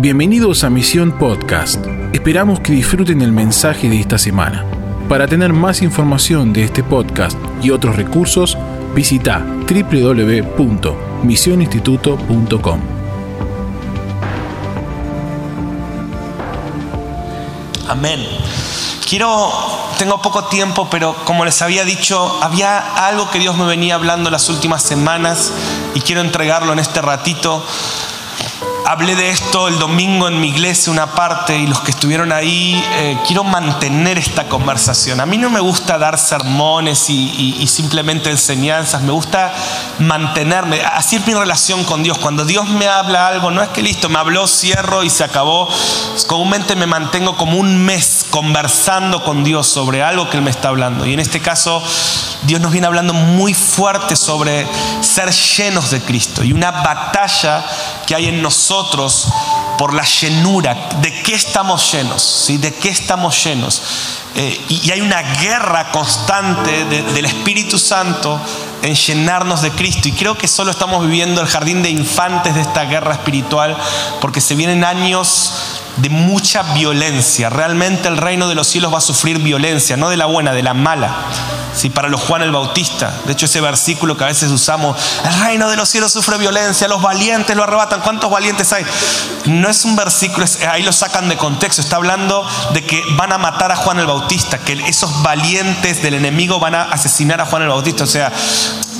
Bienvenidos a Misión Podcast. Esperamos que disfruten el mensaje de esta semana. Para tener más información de este podcast y otros recursos, visita www.misioninstituto.com. Amén. Quiero, tengo poco tiempo, pero como les había dicho, había algo que Dios me venía hablando las últimas semanas y quiero entregarlo en este ratito. Hablé de esto el domingo en mi iglesia, una parte, y los que estuvieron ahí, eh, quiero mantener esta conversación. A mí no me gusta dar sermones y, simplemente enseñanzas, me gusta mantenerme. Así es mi relación con Dios. Cuando Dios me habla algo, no es que listo, me habló, cierro y se acabó. Comúnmente me mantengo como un mes conversando con Dios sobre algo que Él me está hablando. Y en este caso, Dios nos viene hablando muy fuerte sobre ser llenos de Cristo y una batalla que hay en nosotros por la llenura. ¿De qué estamos llenos? ¿Sí? ¿De qué estamos llenos? Eh, y, hay una guerra constante del Espíritu Santo en llenarnos de Cristo. Y creo que solo estamos viviendo el jardín de infantes de esta guerra espiritual porque se vienen años de mucha violencia. Realmente el reino de los cielos va a sufrir violencia, no de la buena, de la mala. Sí, para los Juan el Bautista. De hecho, ese versículo que a veces usamos, el reino de los cielos sufre violencia, los valientes lo arrebatan. ¿Cuántos valientes hay? No es un versículo, ahí lo sacan de contexto. Está hablando de que van a matar a Juan el Bautista, que esos valientes del enemigo van a asesinar a Juan el Bautista. O sea,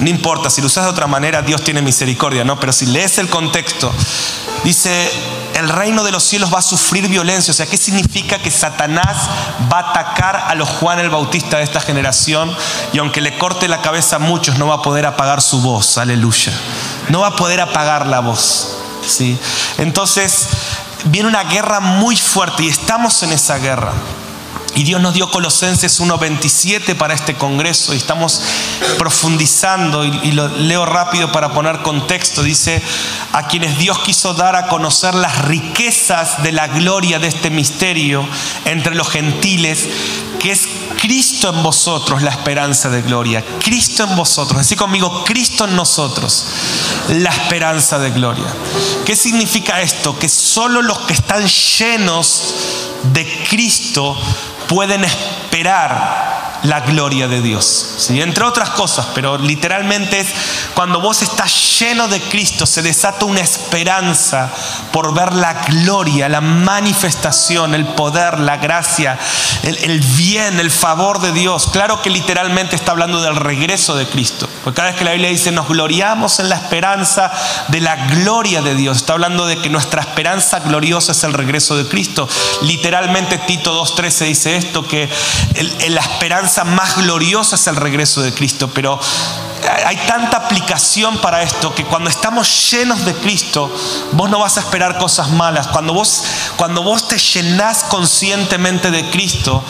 no importa, si lo usas de otra manera, Dios tiene misericordia, ¿no? Pero si lees el contexto, dice, el reino de los cielos va a sufrir violencia. O sea, ¿qué significa que Satanás va a atacar a los Juan el Bautista de esta generación? Y aunque le corte la cabeza a muchos, no va a poder apagar su voz. Aleluya. No va a poder apagar la voz. ¿sí? Entonces, viene una guerra muy fuerte y estamos en esa guerra. Y Dios nos dio Colosenses 1.27 para este congreso y estamos profundizando y, lo leo rápido para poner contexto. Dice, a quienes Dios quiso dar a conocer las riquezas de la gloria de este misterio entre los gentiles, que es Cristo en vosotros, la esperanza de gloria. Cristo en vosotros. Así conmigo, Cristo en nosotros, la esperanza de gloria. ¿Qué significa esto? Que solo los que están llenos de Cristo pueden esperar la gloria de Dios. ¿sí? Entre otras cosas, pero literalmente es cuando vos estás lleno de Cristo, se desata una esperanza por ver la gloria, la manifestación, el poder, la gracia, el, el bien, el favor de Dios. Claro que literalmente está hablando del regreso de Cristo. Porque cada vez que la Biblia dice nos gloriamos en la esperanza de la gloria de Dios, está hablando de que nuestra esperanza gloriosa es el regreso de Cristo. Literalmente Tito 2.13 dice esto, que la esperanza más gloriosa es el regreso de Cristo, pero hay tanta aplicación para esto que cuando estamos llenos de Cristo, vos no vas a esperar cosas malas. Cuando vos, cuando vos te llenás conscientemente de Cristo,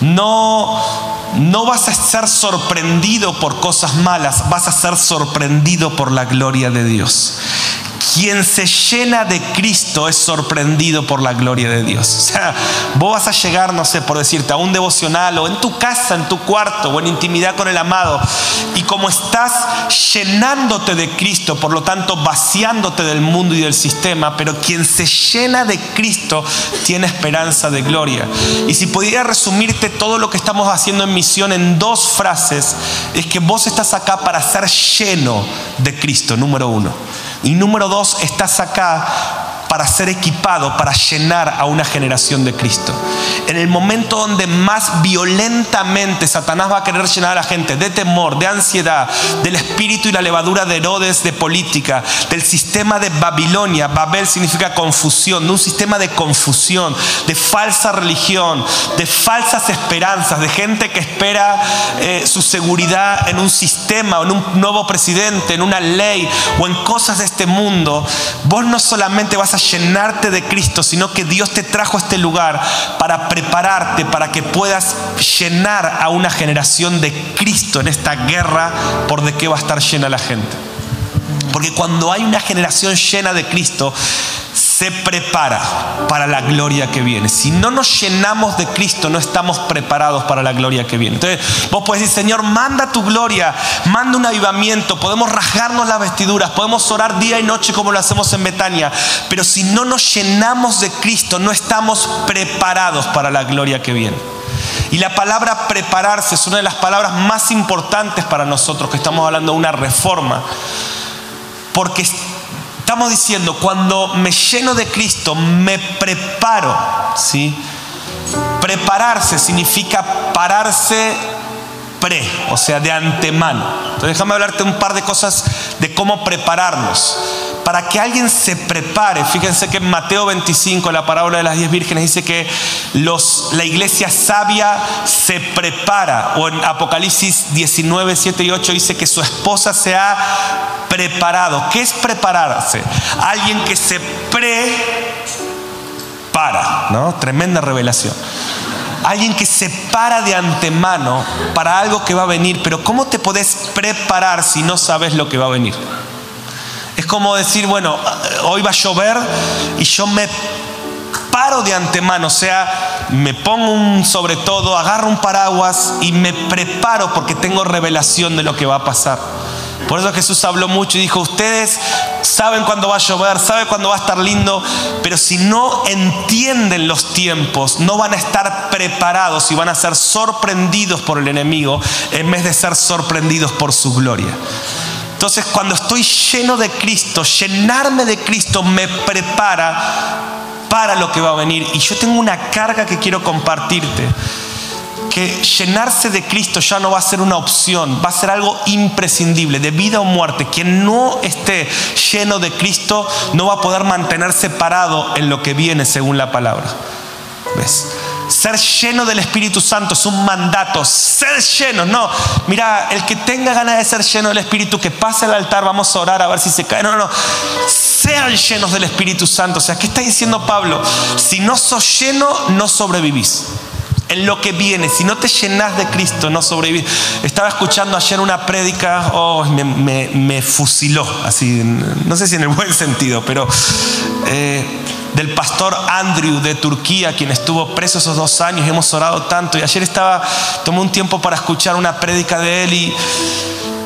no, no vas a ser sorprendido por cosas malas, vas a ser sorprendido por la gloria de Dios. Quien se llena de Cristo es sorprendido por la gloria de Dios. O sea, vos vas a llegar, no sé, por decirte, a un devocional o en tu casa, en tu cuarto o en intimidad con el amado. Y como estás llenándote de Cristo, por lo tanto vaciándote del mundo y del sistema, pero quien se llena de Cristo tiene esperanza de gloria. Y si pudiera resumirte todo lo que estamos haciendo en misión en dos frases, es que vos estás acá para ser lleno de Cristo, número uno. Y número dos, estás acá para ser equipado, para llenar a una generación de Cristo. En el momento donde más violentamente Satanás va a querer llenar a la gente de temor, de ansiedad, del espíritu y la levadura de Herodes, de política, del sistema de Babilonia, Babel significa confusión, de un sistema de confusión, de falsa religión, de falsas esperanzas, de gente que espera eh, su seguridad en un sistema, en un nuevo presidente, en una ley o en cosas de este mundo, vos no solamente vas a llenarte de Cristo, sino que Dios te trajo a este lugar para prepararte, para que puedas llenar a una generación de Cristo en esta guerra por de qué va a estar llena la gente. Porque cuando hay una generación llena de Cristo, se prepara para la gloria que viene. Si no nos llenamos de Cristo, no estamos preparados para la gloria que viene. Entonces, vos podés decir, Señor, manda tu gloria, manda un avivamiento, podemos rasgarnos las vestiduras, podemos orar día y noche como lo hacemos en Betania, pero si no nos llenamos de Cristo, no estamos preparados para la gloria que viene. Y la palabra prepararse es una de las palabras más importantes para nosotros, que estamos hablando de una reforma. Porque estamos diciendo, cuando me lleno de Cristo, me preparo. ¿sí? Prepararse significa pararse pre, o sea, de antemano. Entonces déjame hablarte un par de cosas de cómo prepararnos. Para que alguien se prepare, fíjense que en Mateo 25, la parábola de las diez vírgenes, dice que la iglesia sabia se prepara, o en Apocalipsis 19, 7 y 8 dice que su esposa se ha preparado. ¿Qué es prepararse? Alguien que se prepara, ¿no? Tremenda revelación. Alguien que se para de antemano para algo que va a venir, pero ¿cómo te podés preparar si no sabes lo que va a venir? Como decir, bueno, hoy va a llover y yo me paro de antemano, o sea, me pongo un sobre todo, agarro un paraguas y me preparo porque tengo revelación de lo que va a pasar. Por eso Jesús habló mucho y dijo, ustedes saben cuándo va a llover, saben cuándo va a estar lindo, pero si no entienden los tiempos, no van a estar preparados y van a ser sorprendidos por el enemigo en vez de ser sorprendidos por su gloria. Entonces cuando estoy lleno de Cristo, llenarme de Cristo me prepara para lo que va a venir. Y yo tengo una carga que quiero compartirte que llenarse de Cristo ya no va a ser una opción, va a ser algo imprescindible, de vida o muerte. Quien no esté lleno de Cristo no va a poder mantenerse parado en lo que viene según la palabra. ¿Ves? Ser lleno del Espíritu Santo es un mandato. Ser lleno, no. Mira, el que tenga ganas de ser lleno del Espíritu, que pase al altar, vamos a orar a ver si se cae. No, no, no. Sean llenos del Espíritu Santo. O sea, ¿qué está diciendo Pablo? Si no sos lleno, no sobrevivís en lo que viene. Si no te llenas de Cristo, no sobrevivís. Estaba escuchando ayer una prédica, oh, me, fusiló, así, no sé si en el buen sentido, pero eh, del pastor Andrew de Turquía, quien estuvo preso esos dos años, hemos orado tanto. Y ayer estaba, tomé un tiempo para escuchar una prédica de él y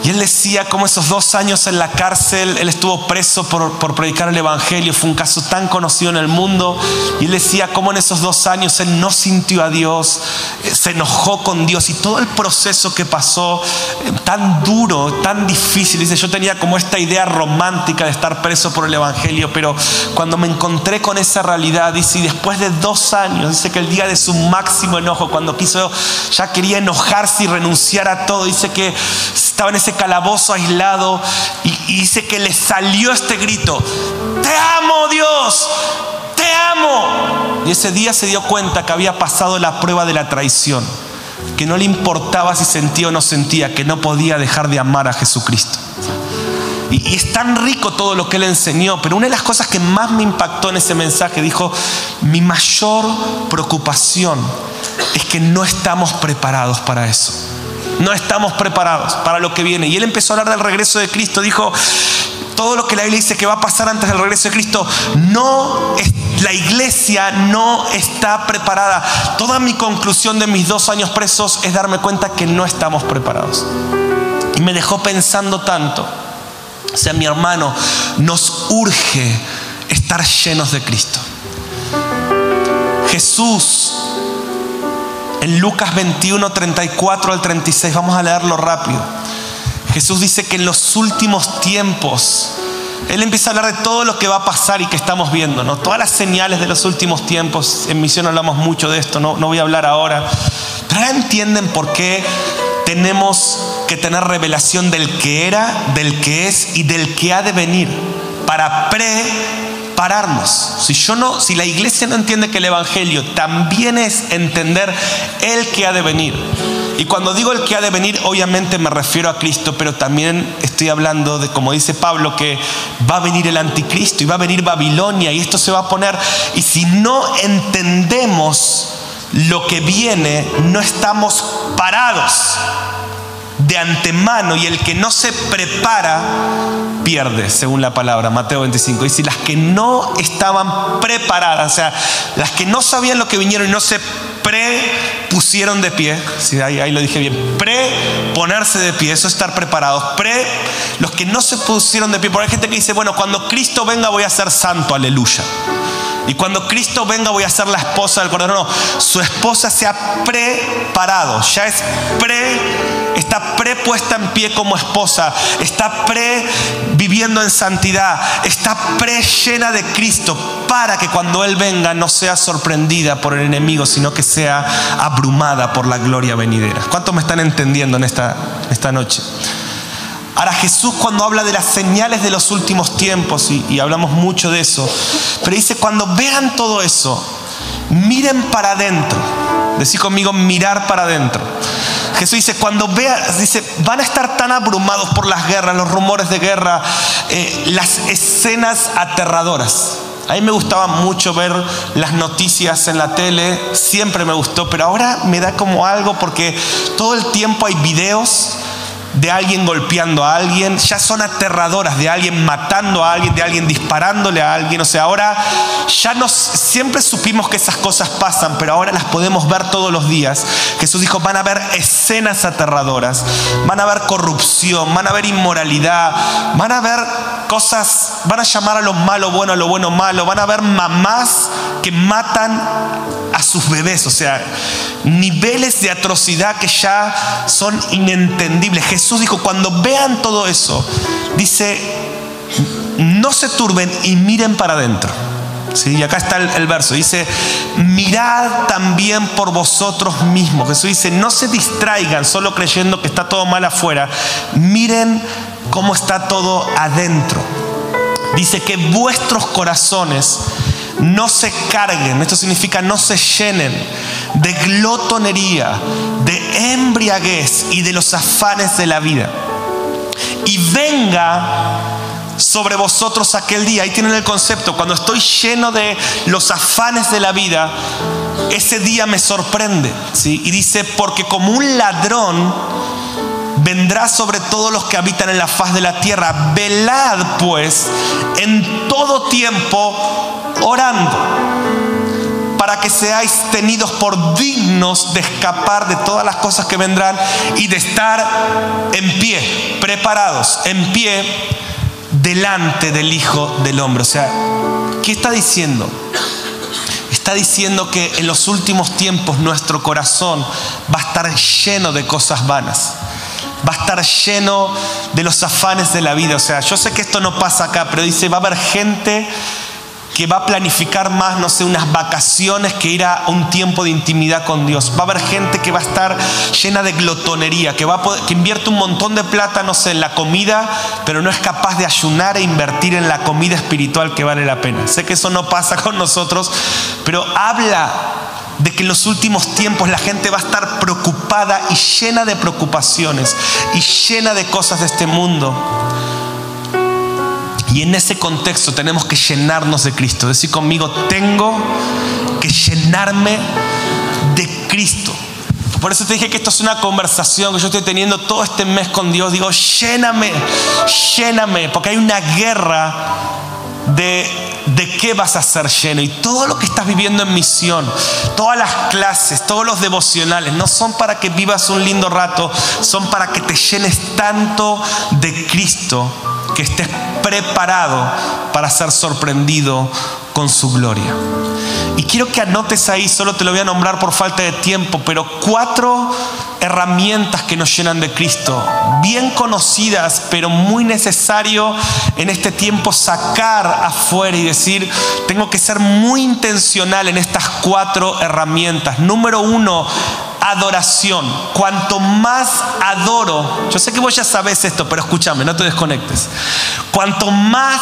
y él decía cómo esos dos años en la cárcel, él estuvo preso por, predicar el Evangelio, fue un caso tan conocido en el mundo. Y él decía cómo en esos dos años él no sintió a Dios, eh, se enojó con Dios y todo el proceso que pasó, eh, tan duro, tan difícil. Dice, yo tenía como esta idea romántica de estar preso por el Evangelio, pero cuando me encontré con esa realidad, dice, y después de dos años, dice que el día de su máximo enojo, cuando quiso, ya quería enojarse y renunciar a todo, dice que estaba en ese calabozo aislado y, dice que le salió este grito, te amo Dios, te amo. Y ese día se dio cuenta que había pasado la prueba de la traición, que no le importaba si sentía o no sentía, que no podía dejar de amar a Jesucristo. Y, y, es tan rico todo lo que él enseñó, pero una de las cosas que más me impactó en ese mensaje, dijo, mi mayor preocupación es que no estamos preparados para eso. No estamos preparados para lo que viene. Y él empezó a hablar del regreso de Cristo. Dijo, todo lo que la Biblia dice que va a pasar antes del regreso de Cristo, no la iglesia no está preparada. Toda mi conclusión de mis dos años presos es darme cuenta que no estamos preparados. Y me dejó pensando tanto. O sea, mi hermano, nos urge estar llenos de Cristo. Jesús en Lucas 21, 34 al 36, vamos a leerlo rápido. Jesús dice que en los últimos tiempos, Él empieza a hablar de todo lo que va a pasar y que estamos viendo, ¿no? Todas las señales de los últimos tiempos. En misión hablamos mucho de esto, no, no voy a hablar ahora. Pero ahora entienden por qué tenemos que tener revelación del que era, del que es y del que ha de venir para pre pararnos. Si yo no, si la iglesia no entiende que el evangelio también es entender el que ha de venir. Y cuando digo el que ha de venir, obviamente me refiero a Cristo, pero también estoy hablando de, como dice Pablo, que va a venir el anticristo y va a venir Babilonia y esto se va a poner. Y si no entendemos lo que viene, no estamos parados. De antemano y el que no se prepara pierde, según la palabra, Mateo 25. Dice, las que no estaban preparadas, o sea, las que no sabían lo que vinieron y no se pre pusieron de pie, sí, ahí, lo dije bien, pre ponerse de pie, eso es estar preparados, pre los que no se pusieron de pie, porque hay gente que dice, bueno, cuando Cristo venga voy a ser santo, aleluya. Y cuando Cristo venga voy a ser la esposa del Cordero. No, su esposa se ha preparado, ya es pre, está prepuesta en pie como esposa, está pre viviendo en santidad, está pre llena de Cristo para que cuando Él venga no sea sorprendida por el enemigo, sino que sea abrumada por la gloria venidera. ¿Cuántos me están entendiendo en esta, esta noche? Ahora Jesús cuando habla de las señales de los últimos tiempos, y, hablamos mucho de eso, pero dice, cuando vean todo eso, miren para adentro. Decí conmigo, mirar para adentro. Jesús dice, cuando vean, dice, van a estar tan abrumados por las guerras, los rumores de guerra, eh, las escenas aterradoras. A mí me gustaba mucho ver las noticias en la tele, siempre me gustó, pero ahora me da como algo porque todo el tiempo hay videos de alguien golpeando a alguien, ya son aterradoras, de alguien matando a alguien, de alguien disparándole a alguien. O sea, ahora ya nos, siempre supimos que esas cosas pasan, pero ahora las podemos ver todos los días. Jesús dijo, van a haber escenas aterradoras, van a haber corrupción, van a haber inmoralidad, van a haber cosas, van a llamar a lo malo bueno, a lo bueno malo, van a haber mamás que matan a sus bebés, o sea, niveles de atrocidad que ya son inentendibles. Jesús dijo, cuando vean todo eso, dice, no se turben y miren para adentro. ¿Sí? Y acá está el, el, verso, dice, mirad también por vosotros mismos. Jesús dice, no se distraigan solo creyendo que está todo mal afuera, miren cómo está todo adentro. Dice que vuestros corazones no se carguen, esto significa no se llenen de glotonería, de embriaguez y de los afanes de la vida. Y venga sobre vosotros aquel día. Ahí tienen el concepto. Cuando estoy lleno de los afanes de la vida, ese día me sorprende. ¿sí? Y dice, porque como un ladrón vendrá sobre todos los que habitan en la faz de la tierra. Velad pues en todo tiempo orando para que seáis tenidos por dignos de escapar de todas las cosas que vendrán y de estar en pie, preparados, en pie delante del Hijo del Hombre. O sea, ¿qué está diciendo? Está diciendo que en los últimos tiempos nuestro corazón va a estar lleno de cosas vanas va a estar lleno de los afanes de la vida. O sea, yo sé que esto no pasa acá, pero dice, va a haber gente que va a planificar más, no sé, unas vacaciones que ir a un tiempo de intimidad con Dios. Va a haber gente que va a estar llena de glotonería, que, va que invierte un montón de plata, no sé, en la comida, pero no es capaz de ayunar e invertir en la comida espiritual que vale la pena. Sé que eso no pasa con nosotros, pero habla de que en los últimos tiempos la gente va a estar preocupada y llena de preocupaciones y llena de cosas de este mundo. Y en ese contexto tenemos que llenarnos de Cristo. Decir conmigo, tengo que llenarme de Cristo. Por eso te dije que esto es una conversación que yo estoy teniendo todo este mes con Dios. Digo, lléname, lléname, porque hay una guerra de, de qué vas a ser lleno. Y todo lo que estás viviendo en misión, todas las clases, todos los devocionales, no son para que vivas un lindo rato, son para que te llenes tanto de Cristo que estés preparado para ser sorprendido con su gloria. Quiero que anotes ahí, solo te lo voy a nombrar por falta de tiempo, pero cuatro herramientas que nos llenan de Cristo, bien conocidas, pero muy necesario en este tiempo sacar afuera y decir, tengo que ser muy intencional en estas cuatro herramientas. Número uno, adoración. Cuanto más adoro, yo sé que vos ya sabes esto, pero escúchame, no te desconectes. Cuanto más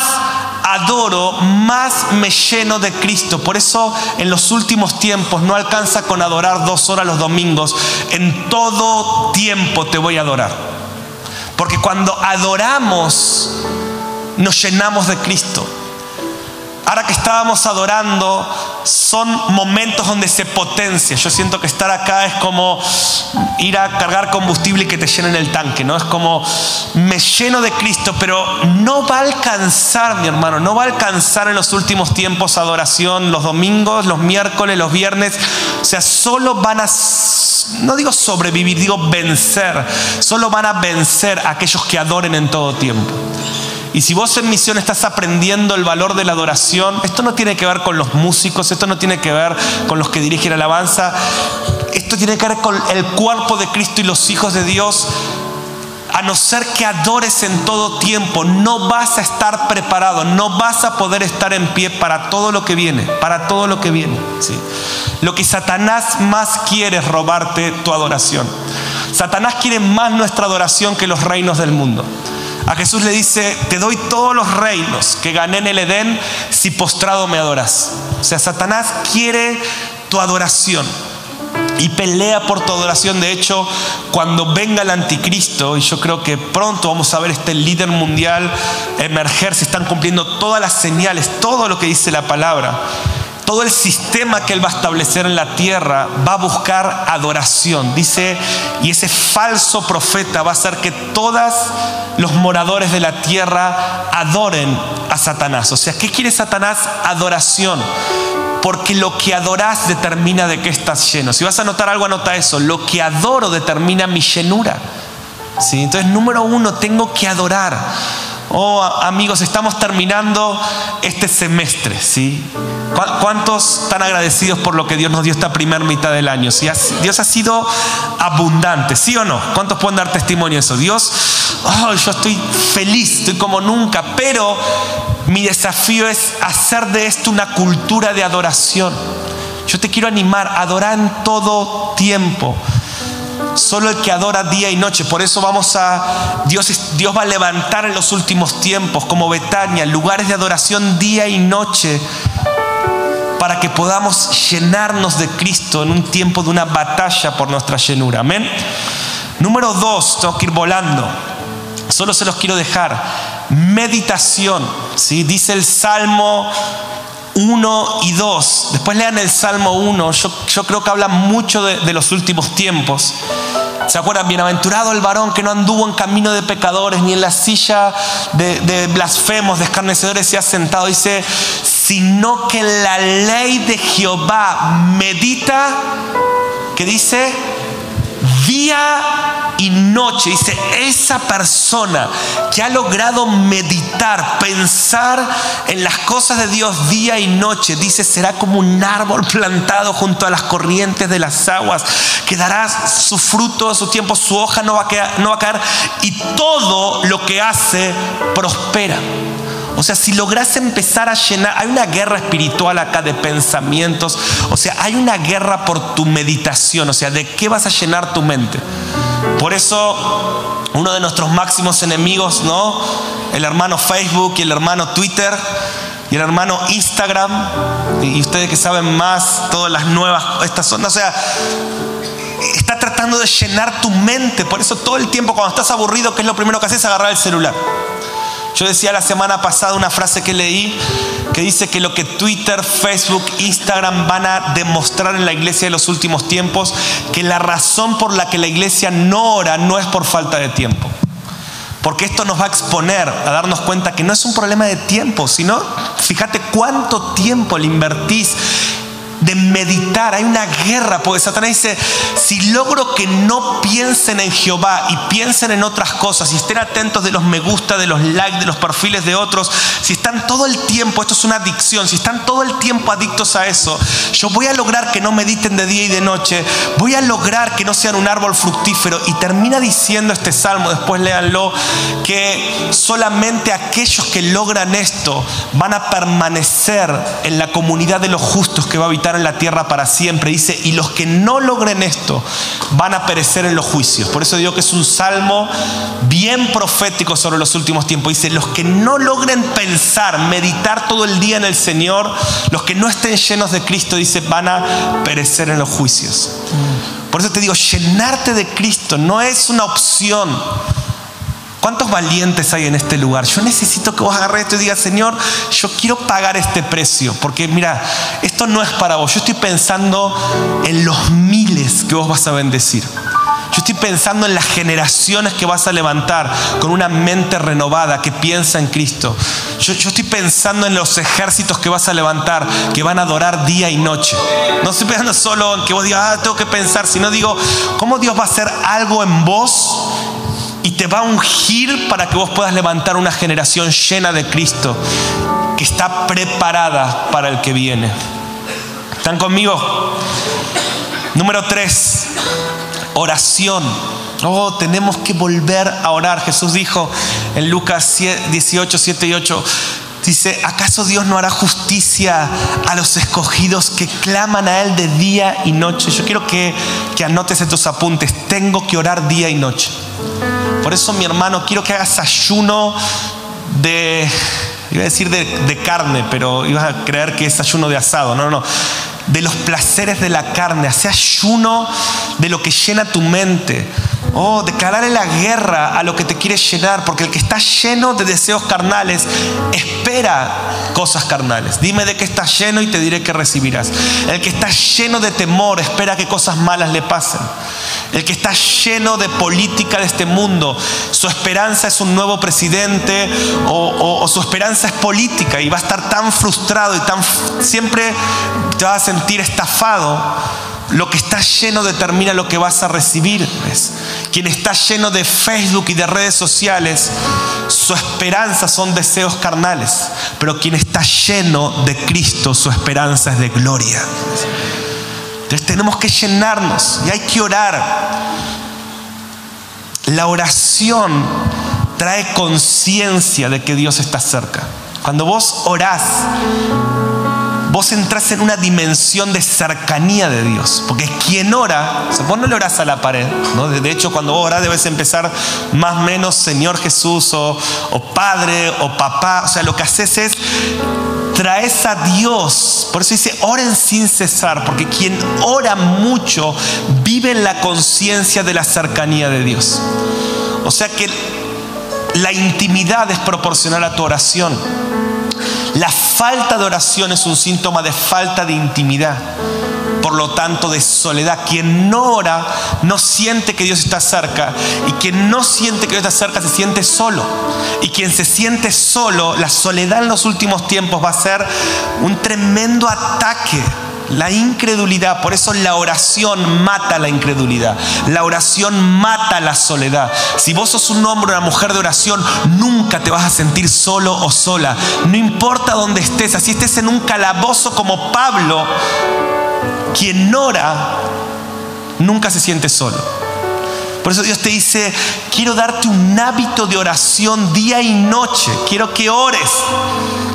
adoro, más me lleno de Cristo. Por eso en los últimos tiempos no alcanza con adorar dos horas los domingos. En todo tiempo te voy a adorar. Porque cuando adoramos, nos llenamos de Cristo. Ahora que estábamos adorando, son momentos donde se potencia. Yo siento que estar acá es como ir a cargar combustible y que te llenen el tanque, ¿no? Es como me lleno de Cristo, pero no va a alcanzar, mi hermano, no va a alcanzar en los últimos tiempos adoración, los domingos, los miércoles, los viernes. O sea, solo van a, no digo sobrevivir, digo vencer. Solo van a vencer a aquellos que adoren en todo tiempo. Y si vos en misión estás aprendiendo el valor de la adoración, esto no tiene que ver con los músicos, esto no tiene que ver con los que dirigen la alabanza, esto tiene que ver con el cuerpo de Cristo y los hijos de Dios. A no ser que adores en todo tiempo, no vas a estar preparado, no vas a poder estar en pie para todo lo que viene, para todo lo que viene. ¿sí? Lo que Satanás más quiere es robarte tu adoración. Satanás quiere más nuestra adoración que los reinos del mundo. A Jesús le dice, te doy todos los reinos que gané en el Edén si postrado me adoras. O sea, Satanás quiere tu adoración y pelea por tu adoración. De hecho, cuando venga el anticristo, y yo creo que pronto vamos a ver este líder mundial emerger, se están cumpliendo todas las señales, todo lo que dice la palabra todo el sistema que Él va a establecer en la tierra va a buscar adoración. Dice, y ese falso profeta va a hacer que todos los moradores de la tierra adoren a Satanás. O sea, ¿qué quiere Satanás? Adoración. Porque lo que adoras determina de qué estás lleno. Si vas a anotar algo, anota eso. Lo que adoro determina mi llenura. ¿Sí? Entonces, número uno, tengo que adorar. Oh, amigos, estamos terminando este semestre, ¿sí? ¿Cuántos están agradecidos por lo que Dios nos dio esta primera mitad del año? Dios ha sido abundante, ¿sí o no? ¿Cuántos pueden dar testimonio de eso? Dios, oh, yo estoy feliz, estoy como nunca, pero mi desafío es hacer de esto una cultura de adoración. Yo te quiero animar, adorar en todo tiempo. Solo el que adora día y noche. Por eso vamos a. Dios, Dios va a levantar en los últimos tiempos, como Betania, lugares de adoración día y noche, para que podamos llenarnos de Cristo en un tiempo de una batalla por nuestra llenura. Amén. Número dos, tengo que ir volando. Solo se los quiero dejar. Meditación. ¿sí? Dice el Salmo 1 y 2. Después lean el Salmo 1. Yo, creo que habla mucho de, los últimos tiempos. ¿Se acuerdan? Bienaventurado el varón que no anduvo en camino de pecadores, ni en la silla de, blasfemos, de escarnecedores se ha sentado. Dice, sino que la ley de Jehová medita, que dice, día y noche. Dice, esa persona que ha logrado meditar, pensar en las cosas de Dios día y noche, dice, será como un árbol plantado junto a las corrientes de las aguas, que dará su fruto, su tiempo, su hoja no va a, no va a caer y todo lo que hace prospera. O sea, si logras empezar a llenar, hay una guerra espiritual acá de pensamientos, o sea, hay una guerra por tu meditación, o sea, ¿de qué vas a llenar tu mente? Por eso, uno de nuestros máximos enemigos, ¿no? El hermano Facebook y el hermano Twitter y el hermano Instagram, y ustedes que saben más, todas las nuevas, estas son, o sea, está tratando de llenar tu mente. Por eso todo el tiempo cuando estás aburrido, ¿qué es lo primero que haces? Agarrar el celular. Yo decía la semana pasada una frase que leí que dice que lo que Twitter, Facebook, Instagram van a demostrar en la iglesia de los últimos tiempos, que la razón por la que la iglesia no ora no es por falta de tiempo. Porque esto nos va a exponer a darnos cuenta que no es un problema de tiempo, sino fíjate cuánto tiempo le invertís de meditar. Hay una guerra, porque Satanás dice, si logro que no piensen en Jehová y piensen en otras cosas, y estén atentos de los me gusta, de los likes, de los perfiles de otros, si están todo el tiempo, esto es una adicción, si están todo el tiempo adictos a eso, yo voy a lograr que no mediten de día y de noche, voy a lograr que no sean un árbol fructífero. Y termina diciendo este salmo, después léanlo, que solamente aquellos que logran esto van a permanecer en la comunidad de los justos que va a habitar en la tierra para siempre. Dice, y los que no logren esto van a perecer en los juicios. Por eso digo que es un salmo bien profético sobre los últimos tiempos. Dice, los que no logren pensar, meditar todo el día en el Señor, los que no estén llenos de Cristo, dice, van a perecer en los juicios. Por eso te digo, llenarte de Cristo no es una opción. ¿Cuántos valientes hay en este lugar? Yo necesito que vos agarres esto y digas, Señor, yo quiero pagar este precio. Porque mira, esto no es para vos. Yo estoy pensando en los miles que vos vas a bendecir. Yo estoy pensando en las generaciones que vas a levantar con una mente renovada que piensa en Cristo. Yo, estoy pensando en los ejércitos que vas a levantar que van a adorar día y noche. No estoy pensando solo en que vos digas, ah, tengo que pensar, sino digo, ¿cómo Dios va a hacer algo en vos y te va a ungir para que vos puedas levantar una generación llena de Cristo que está preparada para el que viene? ¿Están conmigo? Número tres oración. Oh, tenemos que volver a orar. Jesús dijo en Lucas 18, 7 y 8, dice, ¿acaso Dios no hará justicia a los escogidos que claman a Él de día y noche? Yo quiero que, que anotes estos apuntes. Tengo que orar día y noche. Por eso, mi hermano, quiero que hagas ayuno de, iba a decir de, de carne, pero ibas a creer que es ayuno de asado. No, no, no de los placeres de la carne, hace ayuno de lo que llena tu mente. Oh, declararle la guerra a lo que te quiere llenar, porque el que está lleno de deseos carnales espera cosas carnales. Dime de qué estás lleno y te diré que recibirás. El que está lleno de temor espera que cosas malas le pasen. El que está lleno de política de este mundo, su esperanza es un nuevo presidente o, su esperanza es política y va a estar tan frustrado y tan siempre te va a sentir estafado lo que está lleno determina lo que vas a recibir. Quien está lleno de Facebook y de redes sociales, su esperanza son deseos carnales. Pero quien está lleno de Cristo, su esperanza es de gloria. Entonces tenemos que llenarnos y hay que orar. La oración trae conciencia de que Dios está cerca. Cuando vos orás, vos entras en una dimensión de cercanía de Dios. Porque quien ora, vos no le orás a la pared. ¿no? De hecho, cuando vos orás debes empezar más o menos Señor Jesús o, o Padre o Papá. O sea, lo que haces es traes a Dios. Por eso dice, oren sin cesar, porque quien ora mucho vive en la conciencia de la cercanía de Dios. O sea que la intimidad es proporcional a tu oración. La falta de oración es un síntoma de falta de intimidad, por lo tanto de soledad. Quien no ora no siente que Dios está cerca y quien no siente que Dios está cerca se siente solo. Y quien se siente solo, la soledad en los últimos tiempos va a ser un tremendo ataque la incredulidad. Por eso la oración mata la incredulidad. La oración mata la soledad. Si vos sos un hombre o una mujer de oración, nunca te vas a sentir solo o sola. No importa dónde estés, así estés en un calabozo como Pablo, quien ora, nunca se siente solo. Por eso Dios te dice, quiero darte un hábito de oración día y noche. Quiero que ores.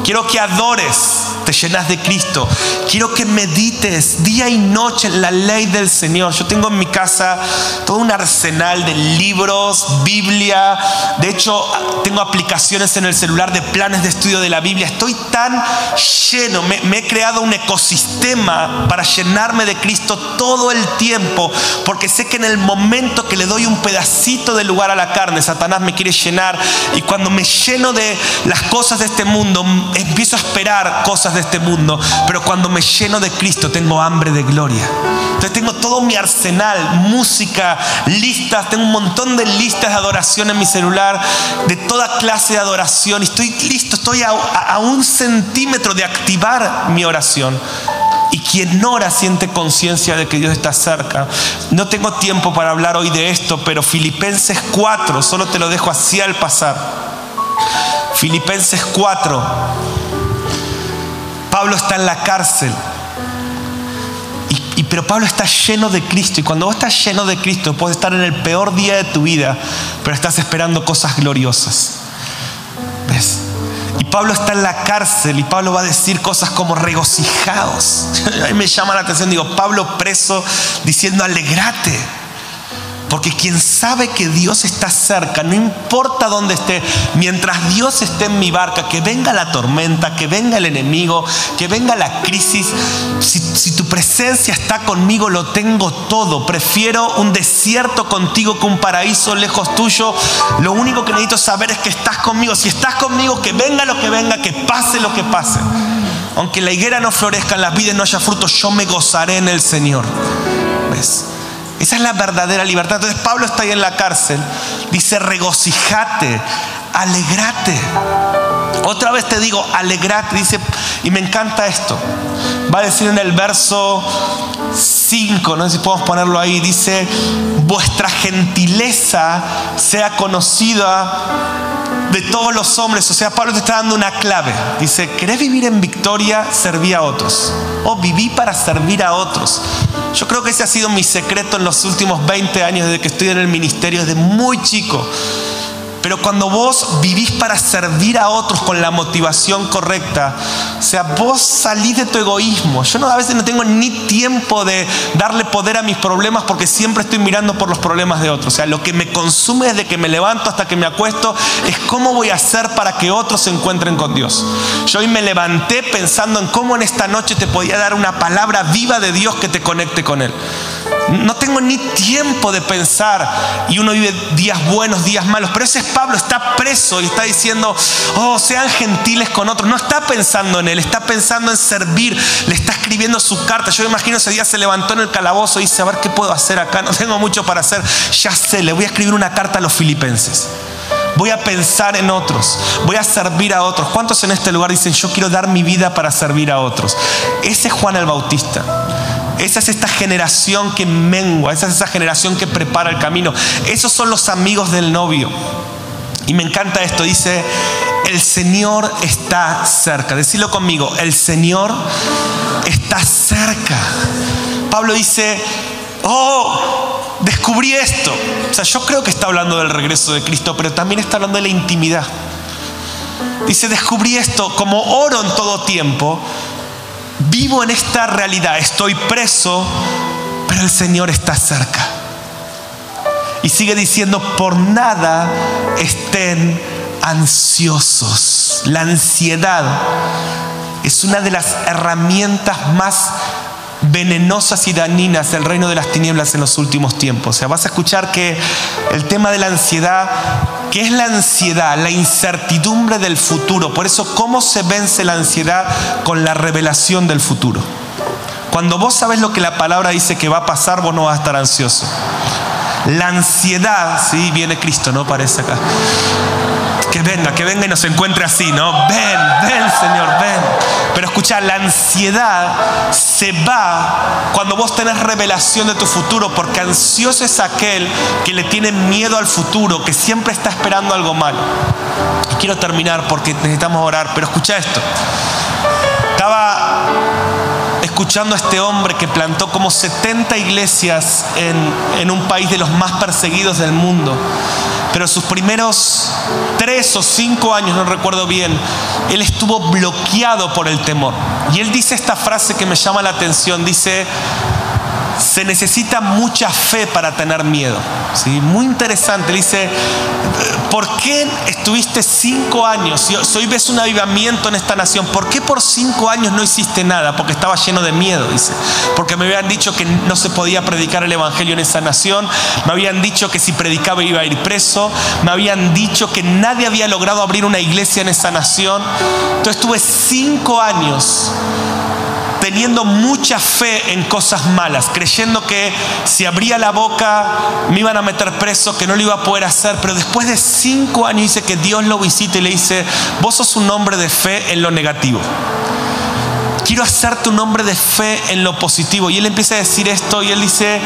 Quiero que adores te llenas de Cristo. Quiero que medites día y noche en la ley del Señor. Yo tengo en mi casa todo un arsenal de libros, Biblia. De hecho, tengo aplicaciones en el celular de planes de estudio de la Biblia. Estoy tan lleno, me, me he creado un ecosistema para llenarme de Cristo todo el tiempo, porque sé que en el momento que le doy un pedacito de lugar a la carne, Satanás me quiere llenar y cuando me lleno de las cosas de este mundo, empiezo a esperar cosas de este mundo, pero cuando me lleno de Cristo tengo hambre de gloria. Entonces tengo todo mi arsenal, música, listas, tengo un montón de listas de adoración en mi celular, de toda clase de adoración. Y estoy listo, estoy a, un centímetro de activar mi oración. Y quien ora siente conciencia de que Dios está cerca. No tengo tiempo para hablar hoy de esto, pero Filipenses 4, solo te lo dejo así al pasar. Filipenses 4 Pablo está en la cárcel. Y, pero Pablo está lleno de Cristo. Y cuando vos estás lleno de Cristo, puedes estar en el peor día de tu vida, pero estás esperando cosas gloriosas. ¿Ves? Y Pablo está en la cárcel y Pablo va a decir cosas como regocijados. A mí me llama la atención, digo, Pablo preso diciendo alegrate. Porque quien sabe que Dios está cerca, no importa dónde esté, mientras Dios esté en mi barca, que venga la tormenta, que venga el enemigo, que venga la crisis, si, tu presencia está conmigo, lo tengo todo. Prefiero un desierto contigo que un paraíso lejos tuyo. Lo único que necesito saber es que estás conmigo. Si estás conmigo, que venga lo que venga, que pase lo que pase. Aunque la higuera no florezca, en las vidas no haya frutos, yo me gozaré en el Señor. ¿Ves? Esa es la verdadera libertad. Entonces Pablo está ahí en la cárcel. Dice, regocijate, alegrate. Otra vez te digo, alegrate. Dice, y me encanta esto. Va a decir en el verso 5, no sé si podemos ponerlo ahí. Dice, vuestra gentileza sea conocida de todos los hombres. O sea, Pablo te está dando una clave. Dice, ¿querés vivir en victoria? Serví a otros. O viví para servir a otros. Yo creo que ese ha sido mi secreto en los últimos 20 años desde que estoy en el ministerio, desde muy chico. Pero cuando vos vivís para servir a otros con la motivación correcta, o sea, vos salís de tu egoísmo. Yo no, a veces no tengo ni tiempo de darle poder a mis problemas porque siempre estoy mirando por los problemas de otros. O sea, lo que me consume desde que me levanto hasta que me acuesto es cómo voy a hacer para que otros se encuentren con Dios. Yo hoy me levanté pensando en cómo en esta noche te podía dar una palabra viva de Dios que te conecte con Él. No tengo ni tiempo de pensar y uno vive días buenos, días malos, pero ese es Pablo, está preso y está diciendo, oh, sean gentiles con otros. No está pensando en él, está pensando en servir, le está escribiendo su carta. Yo me imagino ese día se levantó en el calabozo y dice, a ver qué puedo hacer acá, no tengo mucho para hacer. Ya sé, le voy a escribir una carta a los filipenses. Voy a pensar en otros. Voy a servir a otros. ¿Cuántos en este lugar dicen, yo quiero dar mi vida para servir a otros? Ese es Juan el Bautista. Esa es esta generación que mengua, esa es esa generación que prepara el camino. Esos son los amigos del novio. Y me encanta esto, dice, el Señor está cerca. Decirlo conmigo, el Señor está cerca. Pablo dice, oh, descubrí esto. O sea, yo creo que está hablando del regreso de Cristo, pero también está hablando de la intimidad. Dice, descubrí esto como oro en todo tiempo. Vivo en esta realidad, estoy preso, pero el Señor está cerca. Y sigue diciendo, por nada estén ansiosos. La ansiedad es una de las herramientas más venenosas y dañinas del reino de las tinieblas en los últimos tiempos. O sea, vas a escuchar que el tema de la ansiedad, ¿qué es la ansiedad? La incertidumbre del futuro. Por eso, ¿cómo se vence la ansiedad con la revelación del futuro? Cuando vos sabes lo que la palabra dice que va a pasar, vos no vas a estar ansioso. La ansiedad, sí, viene Cristo, ¿no? Parece acá. Que venga, que venga y nos encuentre así, ¿no? Ven, ven, Señor, ven. Pero escucha, la ansiedad se va cuando vos tenés revelación de tu futuro, porque ansioso es aquel que le tiene miedo al futuro, que siempre está esperando algo malo. Y quiero terminar porque necesitamos orar, pero escucha esto. Estaba escuchando a este hombre que plantó como 70 iglesias en, un país de los más perseguidos del mundo. Pero sus primeros tres o cinco años, no recuerdo bien, él estuvo bloqueado por el temor. Y él dice esta frase que me llama la atención, dice, se necesita mucha fe para tener miedo. ¿sí? Muy interesante. dice, ¿por qué estuviste cinco años? Si hoy ves un avivamiento en esta nación, ¿por qué por cinco años no hiciste nada? Porque estaba lleno de miedo, dice. Porque me habían dicho que no se podía predicar el Evangelio en esa nación. Me habían dicho que si predicaba iba a ir preso. Me habían dicho que nadie había logrado abrir una iglesia en esa nación. Entonces estuve cinco años teniendo mucha fe en cosas malas, creyendo que si abría la boca me iban a meter preso, que no lo iba a poder hacer. Pero después de cinco años dice que Dios lo visita y le dice, vos sos un hombre de fe en lo negativo. Quiero hacerte un hombre de fe en lo positivo. Y él empieza a decir esto y él dice,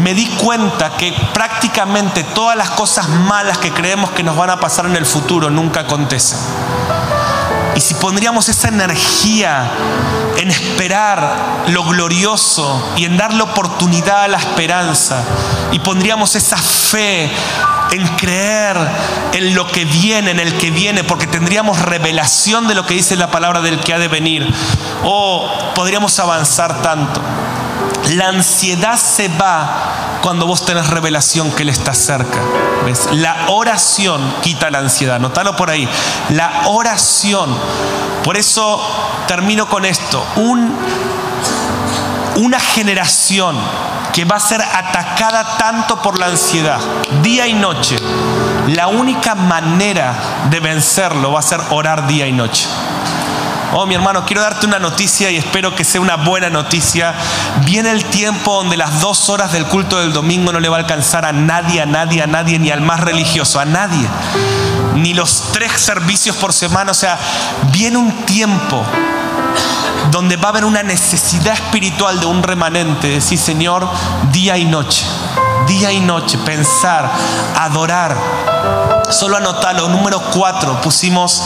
me di cuenta que prácticamente todas las cosas malas que creemos que nos van a pasar en el futuro nunca acontecen. Y si pondríamos esa energía en esperar lo glorioso y en darle oportunidad a la esperanza, y pondríamos esa fe en creer en lo que viene, en el que viene, porque tendríamos revelación de lo que dice la palabra del que ha de venir, o podríamos avanzar tanto. La ansiedad se va cuando vos tenés revelación que Él está cerca. ¿Ves? La oración quita la ansiedad. Notalo por ahí. La oración. Por eso termino con esto. Un, una generación que va a ser atacada tanto por la ansiedad, día y noche. La única manera de vencerlo va a ser orar día y noche. Oh, mi hermano, quiero darte una noticia y espero que sea una buena noticia. Viene el tiempo donde las dos horas del culto del domingo no le va a alcanzar a nadie, a nadie, a nadie, ni al más religioso, a nadie. Ni los tres servicios por semana. O sea, viene un tiempo donde va a haber una necesidad espiritual de un remanente. Decir, Señor, día y noche, día y noche, pensar, adorar. Solo anotalo, número cuatro, pusimos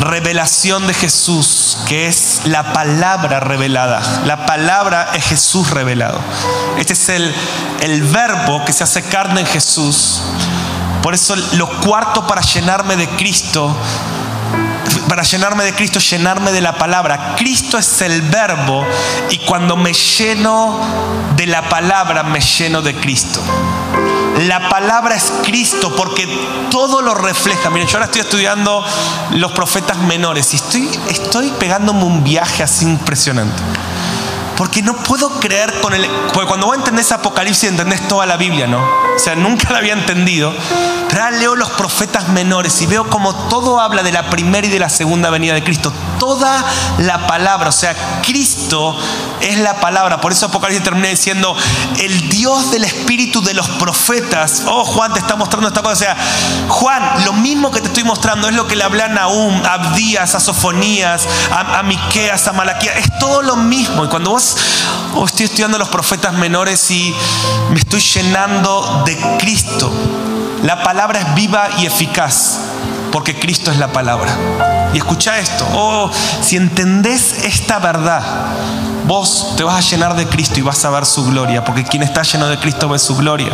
revelación de Jesús, que es la palabra revelada. La palabra es Jesús revelado. Este es el, el verbo que se hace carne en Jesús. Por eso lo cuarto para llenarme de Cristo, para llenarme de Cristo, llenarme de la palabra. Cristo es el verbo y cuando me lleno de la palabra, me lleno de Cristo. La palabra es Cristo porque todo lo refleja. Miren, yo ahora estoy estudiando los profetas menores y estoy, estoy pegándome un viaje así impresionante. Porque no puedo creer con el... Porque cuando vos entendés Apocalipsis entendés toda la Biblia, ¿no? O sea, nunca la había entendido. Pero ahora leo los profetas menores y veo como todo habla de la primera y de la segunda venida de Cristo. Toda la palabra, o sea, Cristo es la palabra. Por eso Apocalipsis termina diciendo, el Dios del Espíritu de los profetas. Oh, Juan, te está mostrando esta cosa. O sea, Juan, lo mismo que te estoy mostrando es lo que le habla a Nahum, a Abdías, a Sofonías, a, a Miqueas, a Malaquías. Es todo lo mismo. Y cuando vos o estoy estudiando los profetas menores y me estoy llenando de Cristo. La palabra es viva y eficaz porque Cristo es la palabra. Y escucha esto, oh, si entendés esta verdad, vos te vas a llenar de Cristo y vas a ver su gloria, porque quien está lleno de Cristo ve su gloria.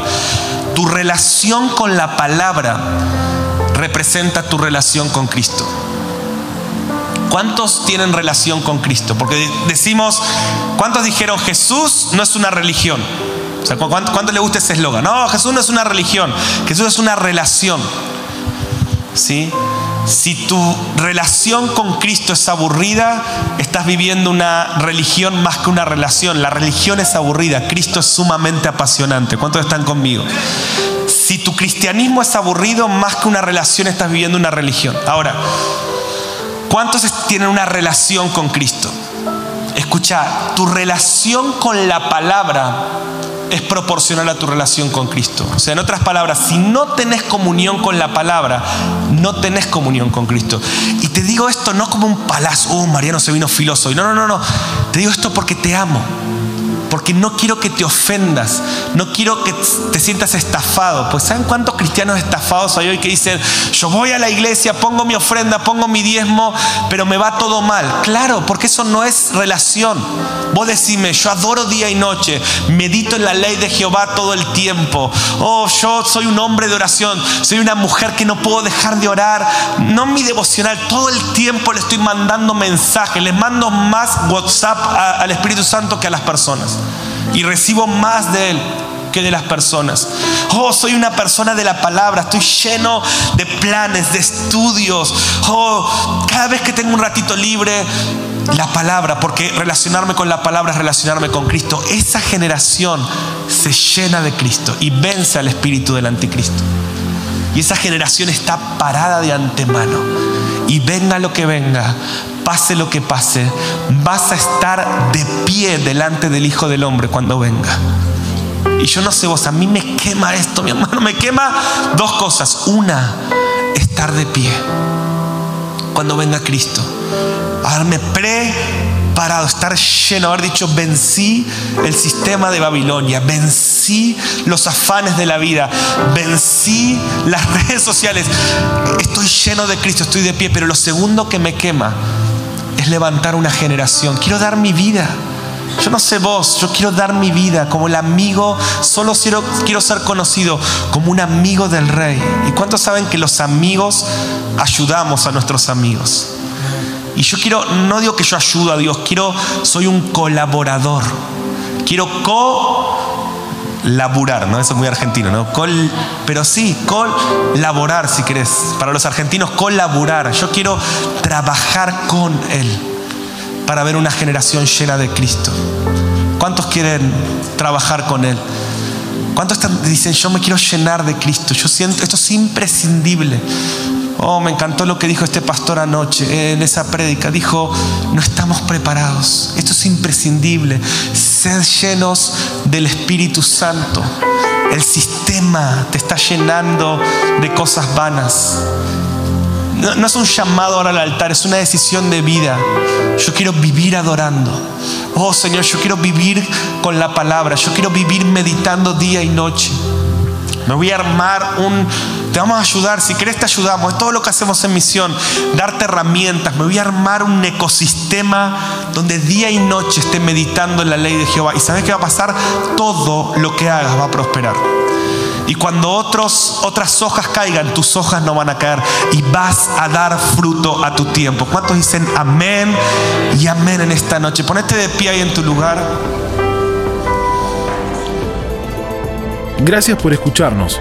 Tu relación con la palabra representa tu relación con Cristo. ¿Cuántos tienen relación con Cristo? Porque decimos, ¿cuántos dijeron Jesús no es una religión? O sea, ¿cuánto, le gusta ese eslogan? No, Jesús no es una religión, Jesús es una relación. ¿Sí? Si tu relación con Cristo es aburrida, estás viviendo una religión más que una relación. La religión es aburrida, Cristo es sumamente apasionante. ¿Cuántos están conmigo? Si tu cristianismo es aburrido, más que una relación, estás viviendo una religión. Ahora, ¿Cuántos tienen una relación con Cristo? Escucha, tu relación con la palabra es proporcional a tu relación con Cristo. O sea, en otras palabras, si no tenés comunión con la palabra, no tenés comunión con Cristo. Y te digo esto no como un palazo, oh, Mariano se vino filoso. No, no, no, no. Te digo esto porque te amo porque no quiero que te ofendas, no quiero que te sientas estafado. Pues ¿saben cuántos cristianos estafados hay hoy que dicen, yo voy a la iglesia, pongo mi ofrenda, pongo mi diezmo, pero me va todo mal? Claro, porque eso no es relación. Vos decime, yo adoro día y noche, medito en la ley de Jehová todo el tiempo. Oh, yo soy un hombre de oración, soy una mujer que no puedo dejar de orar. No mi devocional, todo el tiempo le estoy mandando mensajes, les mando más WhatsApp al Espíritu Santo que a las personas y recibo más de Él que de las personas. Oh, soy una persona de la palabra, estoy lleno de planes, de estudios. Oh, cada vez que tengo un ratito libre, la palabra, porque relacionarme con la palabra es relacionarme con Cristo. Esa generación se llena de Cristo y vence al espíritu del anticristo. Y esa generación está parada de antemano. Y venga lo que venga, pase lo que pase, vas a estar de pie delante del Hijo del Hombre cuando venga. Y yo no sé vos, a mí me quema esto, mi hermano, me quema dos cosas. Una, estar de pie cuando venga Cristo. Haberme preparado, estar lleno, haber dicho, vencí el sistema de Babilonia, vencí los afanes de la vida, vencí las redes sociales. Estoy lleno de Cristo, estoy de pie, pero lo segundo que me quema es levantar una generación. Quiero dar mi vida. Yo no sé vos, yo quiero dar mi vida como el amigo, solo quiero, quiero ser conocido como un amigo del rey. ¿Y cuántos saben que los amigos ayudamos a nuestros amigos? Y yo quiero, no digo que yo ayudo a Dios, quiero, soy un colaborador. Quiero co laburar, ¿no? Eso es muy argentino, ¿no? Col, pero sí, colaborar, si querés. Para los argentinos, colaborar. Yo quiero trabajar con Él para ver una generación llena de Cristo. ¿Cuántos quieren trabajar con Él? ¿Cuántos dicen, yo me quiero llenar de Cristo? Yo siento, esto es imprescindible. Oh, me encantó lo que dijo este pastor anoche en esa prédica. Dijo, no estamos preparados. Esto es imprescindible. Ser llenos del Espíritu Santo. El sistema te está llenando de cosas vanas. No, no, es un llamado ahora al altar, es una decisión de vida. Yo quiero vivir adorando. Oh Señor, yo quiero vivir con la palabra. Yo quiero vivir meditando día y noche. Me voy a armar un... Te vamos a ayudar, si querés te ayudamos. Es todo lo que hacemos en misión, darte herramientas. Me voy a armar un ecosistema donde día y noche esté meditando en la ley de Jehová. Y sabes qué va a pasar? Todo lo que hagas va a prosperar. Y cuando otras hojas caigan, tus hojas no van a caer y vas a dar fruto a tu tiempo. ¿Cuántos dicen amén y amén en esta noche? Ponete de pie ahí en tu lugar. Gracias por escucharnos.